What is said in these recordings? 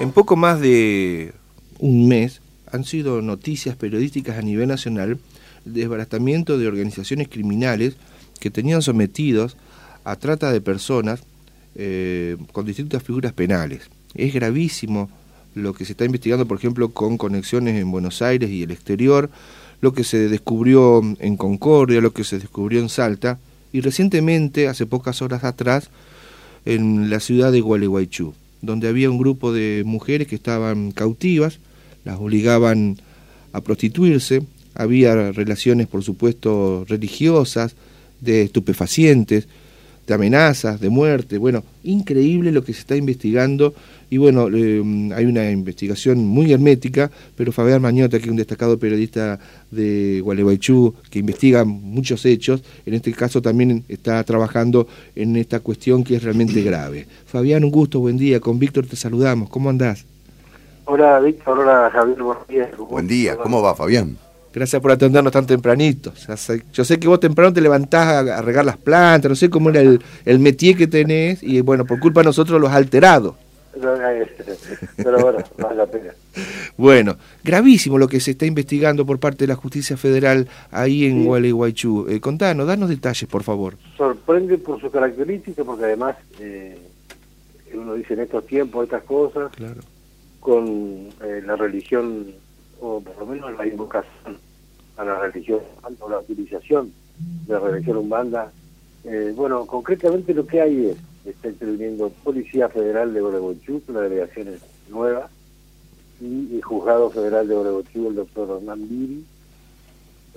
En poco más de un mes han sido noticias periodísticas a nivel nacional el desbaratamiento de organizaciones criminales que tenían sometidos a trata de personas eh, con distintas figuras penales. Es gravísimo lo que se está investigando, por ejemplo, con conexiones en Buenos Aires y el exterior, lo que se descubrió en Concordia, lo que se descubrió en Salta, y recientemente, hace pocas horas atrás, en la ciudad de Gualeguaychú donde había un grupo de mujeres que estaban cautivas, las obligaban a prostituirse, había relaciones, por supuesto, religiosas, de estupefacientes, de amenazas, de muerte. Bueno, increíble lo que se está investigando y bueno, eh, hay una investigación muy hermética, pero Fabián Mañota, que es un destacado periodista de Gualeguaychú, que investiga muchos hechos, en este caso también está trabajando en esta cuestión que es realmente grave. Fabián, un gusto, buen día. Con Víctor te saludamos. ¿Cómo andás? Hola, Víctor. Hola, Javier. Buen día. Buen día. ¿Cómo va, Fabián? Gracias por atendernos tan tempranito. Yo sé que vos temprano te levantás a, regar las plantas, no sé cómo era el, el métier que tenés, y bueno, por culpa de nosotros los has alterado. Pero bueno, vale la pena. Bueno, gravísimo lo que se está investigando por parte de la justicia federal ahí en Gualeguaychú. Eh, contanos, danos detalles, por favor. Sorprende por su característica, porque además eh, uno dice en estos tiempos estas cosas, claro. con eh, la religión o por lo menos la invocación a la religión, o la utilización de la religión humana. Eh, bueno, concretamente lo que hay es, está interviniendo Policía Federal de Oregonchú, una delegación nueva, y el Juzgado Federal de Oregonchú, el doctor Hernán Viri.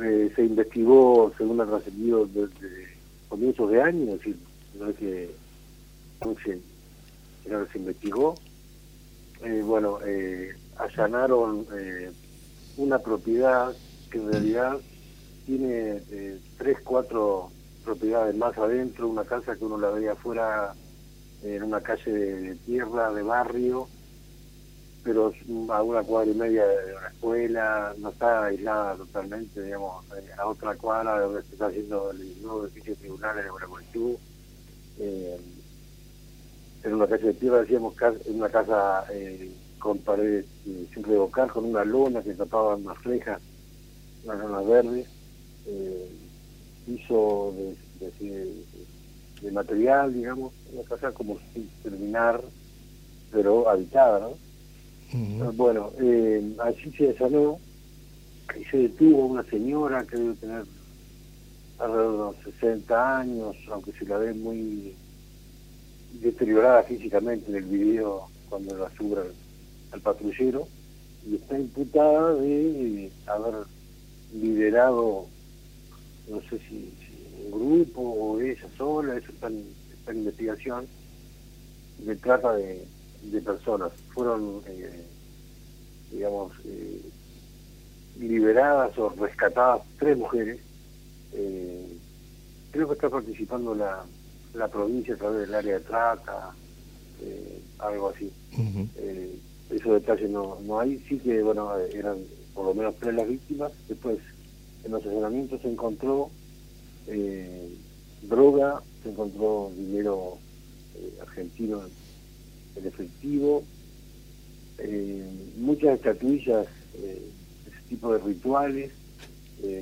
Eh, se investigó, según ha trascendido, desde comienzos de año, es decir, no es que se, se investigó. Eh, bueno, allanaron una propiedad que en realidad tiene eh, tres, cuatro propiedades más adentro, una casa que uno la veía afuera en una calle de, tierra, de barrio, pero a una cuadra y media de una escuela, no está aislada totalmente, digamos, eh, a otra cuadra donde se está haciendo el nuevo edificio tribunal en Gualeguaychú, eh, en una calle de tierra, decíamos, en una casa eh, con paredes eh, sin revocar, con una lona que tapaban las rejas, unas lonas verdes, eh, piso de, material, digamos, una casa como sin terminar, pero habitada, ¿no? Bueno, eh, allí se desanó y se detuvo una señora que debe tener alrededor de unos 60 años, aunque se la ve muy deteriorada físicamente en el video cuando la subra al patrullero y está imputada de haber liderado, no sé si, un grupo o ella sola, eso está en, investigación, de trata de, personas. Fueron, eh, digamos, eh, liberadas o rescatadas tres mujeres. Eh, creo que está participando la, la provincia a través del área de trata, algo así esos detalles no, no hay, sí que bueno eran por lo menos tres las víctimas, después en los asesinatos se encontró eh, droga, se encontró dinero eh, argentino en efectivo, eh, muchas estatuillas, ese tipo de rituales,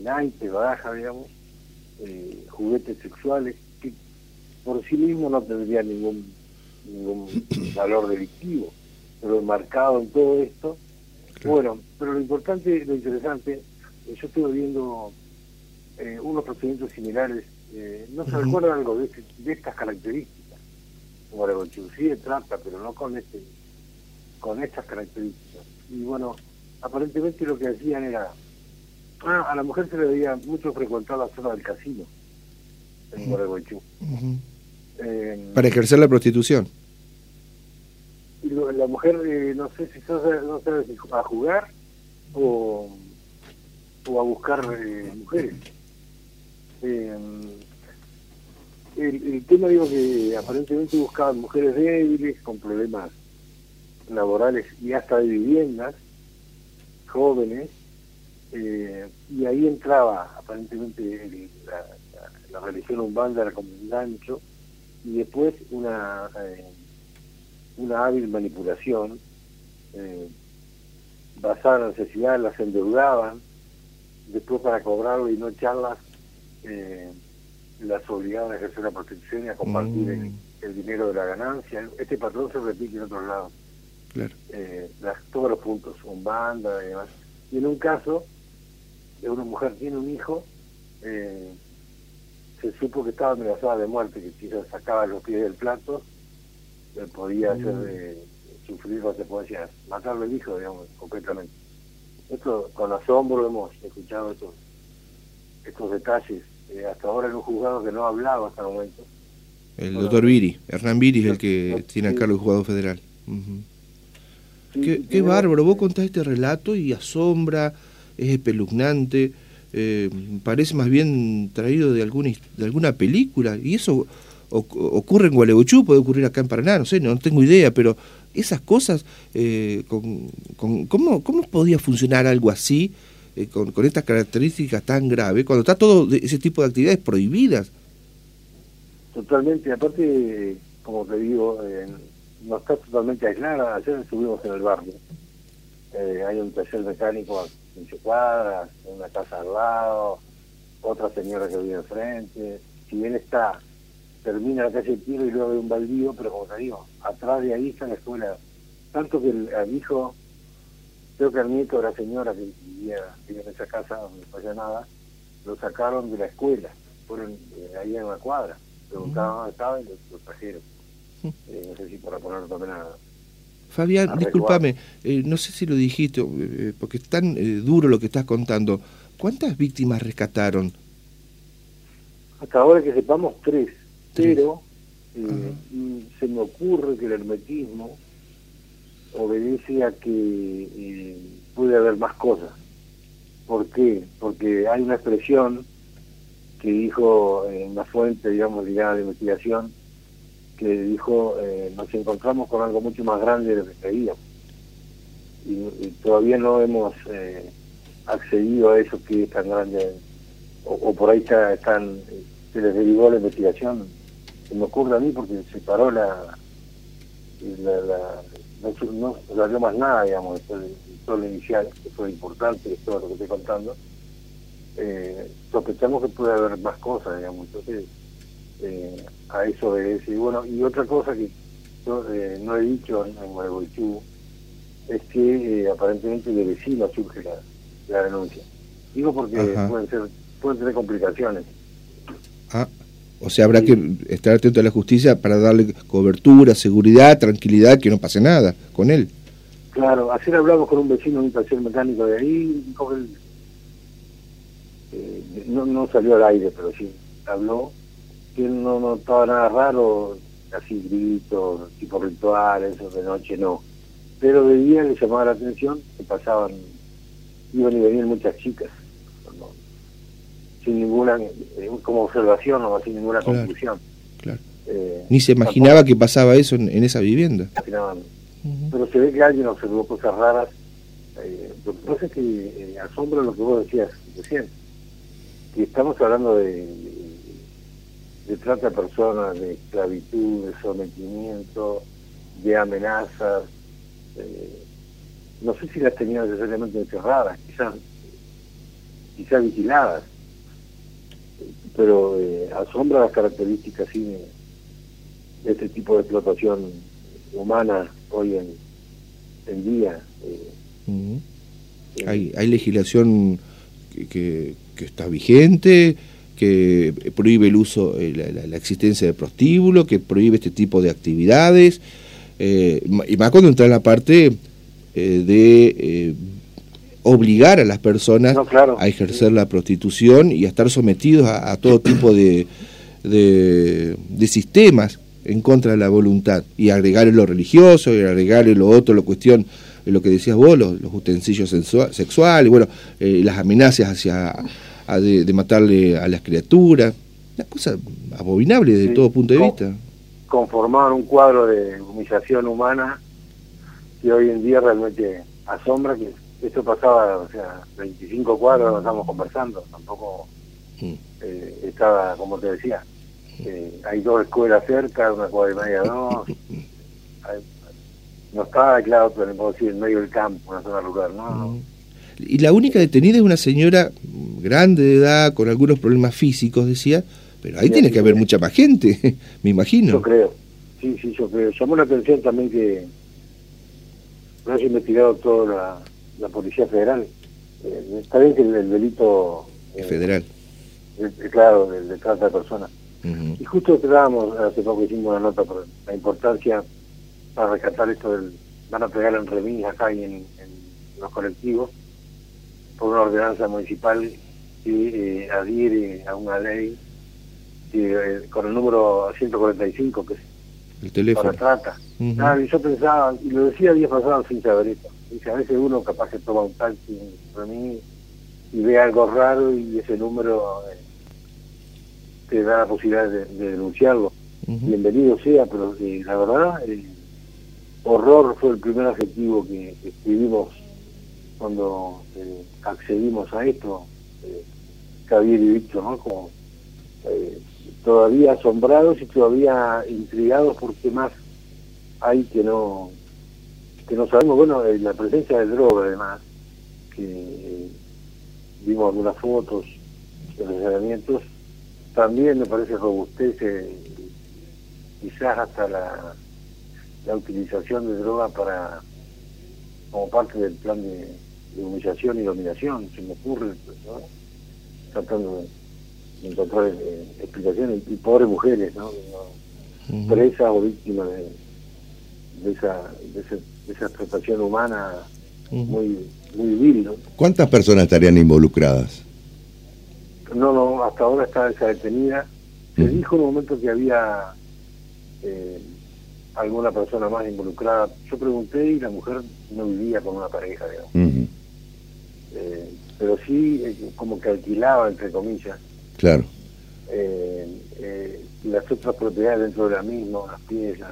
naipes, baraja, digamos, juguetes sexuales, que por sí mismo no tendrían ningún, ningún valor delictivo pero enmarcado en todo esto. Bueno, pero lo importante, lo interesante, eh, yo estuve viendo eh, unos procedimientos similares, eh, no se recuerda algo de, este, de, estas características, como la sí de trata, pero no con este con estas características. Y bueno, aparentemente lo que hacían era, ah, a la mujer se le veía mucho frecuentar la zona del casino en Gualeguaychú. Para ejercer la prostitución la mujer eh, no sé si no sabe si a jugar o, o a buscar eh, mujeres. Eh, el, tema digo que aparentemente buscaban mujeres débiles con problemas laborales y hasta de viviendas, jóvenes, y ahí entraba aparentemente la, religión umbanda era como un gancho, y después una una hábil manipulación eh, basadas en necesidad, las endeudaban, después para cobrarlo y no echarlas, eh, las obligaban a ejercer la prostitución y a compartir Mm. el, dinero de la ganancia. Este patrón se repite en otros lados. Claro. Eh, las, todos los puntos, un banda y demás. Y en un caso, de una mujer tiene un hijo, eh, se supo que estaba amenazada de muerte, que se sacaba los pies del plato, le podía hacer eh, sufrir consecuencias, matarle el hijo, digamos, completamente. Esto con asombro hemos escuchado estos, estos detalles. Eh, hasta ahora en un juzgado que no ha hablado hasta el momento. El Bueno, doctor Viri, Hernán Viri es el que tiene a cargo el juzgado federal. Sí, Qué, bárbaro, vos contás este relato y asombra, es espeluznante, eh, parece más bien traído de alguna, de alguna película, y eso ocurre en Gualeguaychú, puede ocurrir acá en Paraná, no sé, no, tengo idea, pero esas cosas, eh, con, con- ¿cómo, ¿cómo podía funcionar algo así, eh, con, con estas características tan graves, cuando está todo ese tipo de actividades prohibidas? Totalmente, aparte, como te digo, eh, no está totalmente aislada. Ayer estuvimos en el barrio. Eh, hay un taller mecánico a 15 cuadras, una casa al lado, otra señora que vive enfrente. Si bien está, termina la calle Tiro y luego hay un baldío, pero como te digo, atrás de ahí está la escuela. Tanto que el, al hijo, creo que al nieto de la señora que vivía, vivía en esa casa donde no había nada, lo sacaron de la escuela, fueron eh, ahí en la cuadra, preguntaban dónde estaba y lo, lo trajeron. Eh, no sé si para ponerlo también a... Fabián, a discúlpame, eh, no sé si lo dijiste, porque es tan duro lo que estás contando. ¿Cuántas víctimas rescataron? Hasta ahora que sepamos Tres. Pero eh, se me ocurre que el hermetismo obedece a que eh, puede haber más cosas. ¿Por qué? Porque hay una expresión que dijo en la fuente, digamos, ligada la investigación, que dijo, eh, nos encontramos con algo mucho más grande de lo que creíamos. Y, y todavía no hemos eh, accedido a eso que es tan grande, o, o por ahí está, están, eh, se les derivó la investigación. Se me ocurre a mí porque se paró la... la, la- no, no salió más nada, digamos, después del sol inicial, que fue importante, todo lo que estoy contando. Eh, sospechamos que puede haber más cosas, digamos, entonces eh, a eso obedece. Y bueno, y otra cosa que yo eh, no he dicho en, Gualeguaychú es que aparentemente de vecino surge la, la denuncia. Digo porque Ajá. pueden ser pueden tener complicaciones. O sea, habrá que estar atento a la justicia para darle cobertura, seguridad, tranquilidad, que no pase nada con él. Claro, ayer hablamos con un vecino de un taller mecánico de ahí, dijo él, eh, no, no salió al aire, pero sí habló, que él no notaba nada raro, así gritos, tipo rituales, eso de noche no. Pero de día le llamaba la atención que pasaban, iban y venían muchas chicas, sin ninguna, eh, como observación o sin ninguna Claro. conclusión. Claro. Eh, Ni se imaginaba que pasaba eso en, en esa vivienda. pero se ve que alguien observó cosas raras. Eh, lo que pasa es que asombra lo que vos decías recién, que estamos hablando de, de, de trata de personas, de esclavitud, de sometimiento, de amenazas. no sé si las tenían necesariamente encerradas, quizás, quizás vigiladas, pero eh, asombra las características sí, de, de este tipo de explotación humana hoy en, en día. eh, eh, Hay, hay legislación que, que- que está vigente, que prohíbe el uso, eh, la, la- la existencia de prostíbulo, que prohíbe este tipo de actividades, eh, y más cuando entra en la parte de obligar a las personas No, claro. a ejercer la prostitución y a estar sometidos a, a todo tipo de, de, de sistemas en contra de la voluntad y agregarle lo religioso y agregarle lo otro, lo cuestión, lo que decías vos, los, los utensilios sexuales, bueno, eh, las amenazas hacia a de, de matarle a las criaturas, una cosa abominable desde Sí. todo punto de vista. conformaban un cuadro de humillación humana que hoy en día realmente asombra que esto pasaba, o sea, 25 cuadros, estamos conversando, tampoco Mm. eh, estaba, como te decía, eh, hay dos escuelas cerca, una cuadra y media, dos, hay- no estaba claro, pero podemos decir en medio del campo, una zona rural, ¿no? Mm. Y la única detenida es una señora grande de edad, con algunos problemas físicos, decía, pero ahí tiene que haber mucha más gente, me imagino. Yo creo, sí, sí, yo creo. Llamó la atención también que no haya investigado toda la, Policía Federal. Eh, está bien que el, delito... Eh, federal. claro, de, trata de personas. Y justo estábamos, hace poco hicimos una nota por la importancia para rescatar esto del... Van a pegar en remis acá y en, los colectivos por una ordenanza municipal que eh, adhiere a una ley eh, con el número 145 que es el teléfono. para trata. Ah, y yo pensaba, y lo decía días pasados sin saber esto, dice, a veces uno capaz que toma un taxi para mí y ve algo raro y ese número eh, te da la posibilidad de, denunciarlo. Bienvenido sea, pero eh, la verdad, el horror fue el primer adjetivo que, escribimos cuando eh, accedimos a esto, eh, Javier y Víctor, ¿no? Como todavía asombrados y todavía intrigados por qué más hay que no que no sabemos bueno la presencia de droga además que vimos algunas fotos de los también me parece robustece quizás hasta la, la utilización de droga para como parte del plan de, humillación y dominación se me ocurre ¿no? tratando de encontrar eh, explicaciones y pobres mujeres, ¿no? Presas o víctimas de, esa, de, esa explotación humana muy muy vil, ¿no? ¿Cuántas personas estarían involucradas? No, no, hasta ahora está esa detenida. Se dijo en un momento que había eh, alguna persona más involucrada. Yo pregunté y la mujer no vivía con una pareja, digamos. Eh, pero sí como que alquilaba, entre comillas, Claro. Eh, eh, las otras propiedades dentro de la misma, las piezas,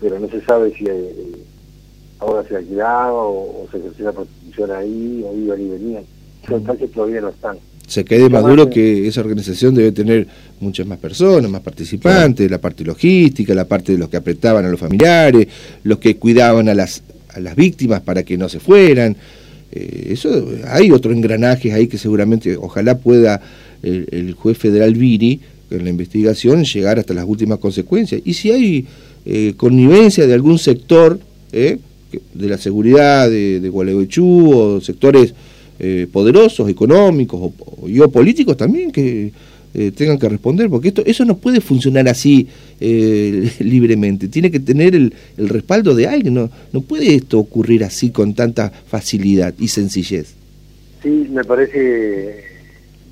pero no se sabe si eh, ahora se alquilaba o, o se ejercía la prostitución ahí, o iban y venían. Son que todavía no están. Se quede maduro que esa organización debe tener muchas más personas, más participantes, la parte logística, la parte de los que apretaban a los familiares, los que cuidaban a las, a las víctimas para que no se fueran. eso hay otro engranaje ahí que seguramente ojalá pueda el, juez federal Viri en la investigación llegar hasta las últimas consecuencias. Y si hay eh, connivencia de algún sector eh, de la seguridad de, de Gualeguaychú o sectores eh, poderosos, económicos o, o, políticos también que tengan que responder, porque esto eso no puede funcionar así libremente, tiene que tener el, el respaldo de alguien, no, no puede esto ocurrir así con tanta facilidad y sencillez. Sí, me parece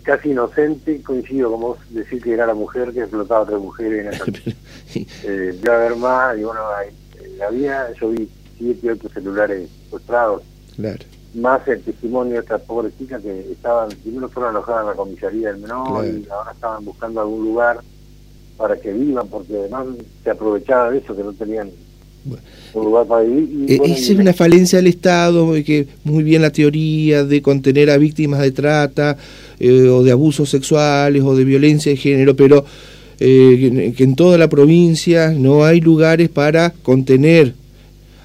casi inocente, coincido con vos, decir que era la mujer que explotaba a otras mujeres. En eh, debe haber más, y bueno, eh, había, yo vi siete, ocho celulares secuestrados. Claro. Más el testimonio de esta pobre chica que estaban, primero fueron alojadas en la comisaría del menor y ahora estaban buscando algún lugar para que vivan, porque además se aprovechaba de eso, que no tenían un lugar para vivir. Eh, esa es una falencia del Estado, que muy bien la teoría de contener a víctimas de trata, eh, o de abusos sexuales o de violencia de género, pero eh, que, en toda la provincia no hay lugares para contener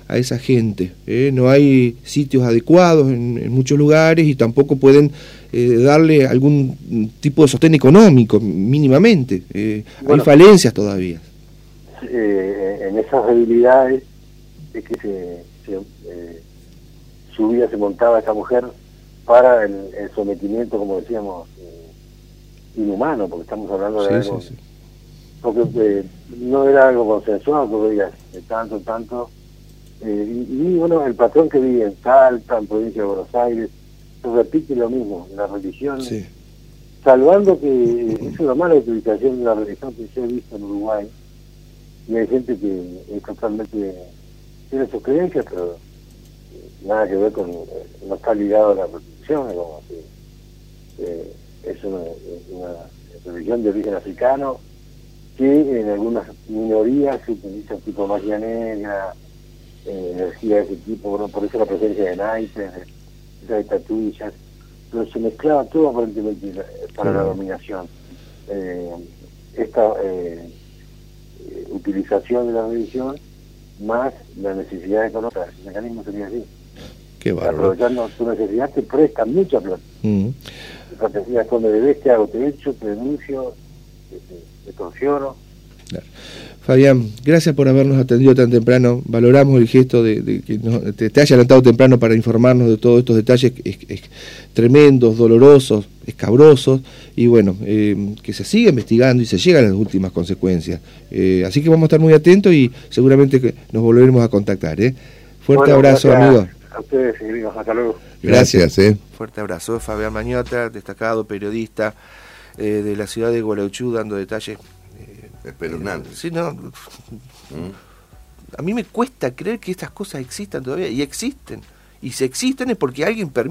a esa gente. ¿eh? No hay sitios adecuados en, muchos lugares y tampoco pueden darle algún tipo de sostén económico mínimamente. hay falencias todavía. En esas debilidades es que se, su vida se montaba esa mujer para el, sometimiento, como decíamos, eh, inhumano, porque estamos hablando de algo... Porque eh, no era algo consensuado, porque digas, de tanto, tanto... Eh, y, bueno, el patrón que vive en Salta, en provincia de Buenos Aires, se repite lo mismo, la religión... Salvando que es una mala utilización de la religión que se ha visto en Uruguay, y hay gente que es totalmente tiene sus creencias, pero nada que ver con, no está ligado a la como eh, es una, religión de origen africano que en algunas minorías se utiliza tipo magia negra, eh, energía de ese tipo, por eso la presencia de naipes, de, estatuillas, pero se mezclaba todo aparentemente para la dominación. Eh, esta utilización de la religión más la necesidad económica. El mecanismo sería así. Qué bárbaro. Aprovechando tu necesidad, te prestan mucha plata. Mm. Te decías, cuando debes, te hago, te echo, te denuncio, te, te, te torsiono. Claro. Fabián, gracias por habernos atendido tan temprano. Valoramos el gesto de, de que nos- te, te haya levantado temprano para informarnos de todos estos detalles es- es tremendos, dolorosos, escabrosos, y bueno, eh, que se siga investigando y se llegan a las últimas consecuencias. Eh, así que vamos a estar muy atentos y seguramente que nos volveremos a contactar. ¿eh? Fuerte Bueno, abrazo, gracias amigo. A ustedes, queridos. Hasta luego. Gracias, ¿eh? Fuerte abrazo. Fabián Mañota, destacado periodista eh, de la ciudad de Gualeguaychú, dando detalles. Espeluznante. Sí, no. A mí me cuesta creer que estas cosas existan todavía, y existen. Y si existen es porque alguien permite.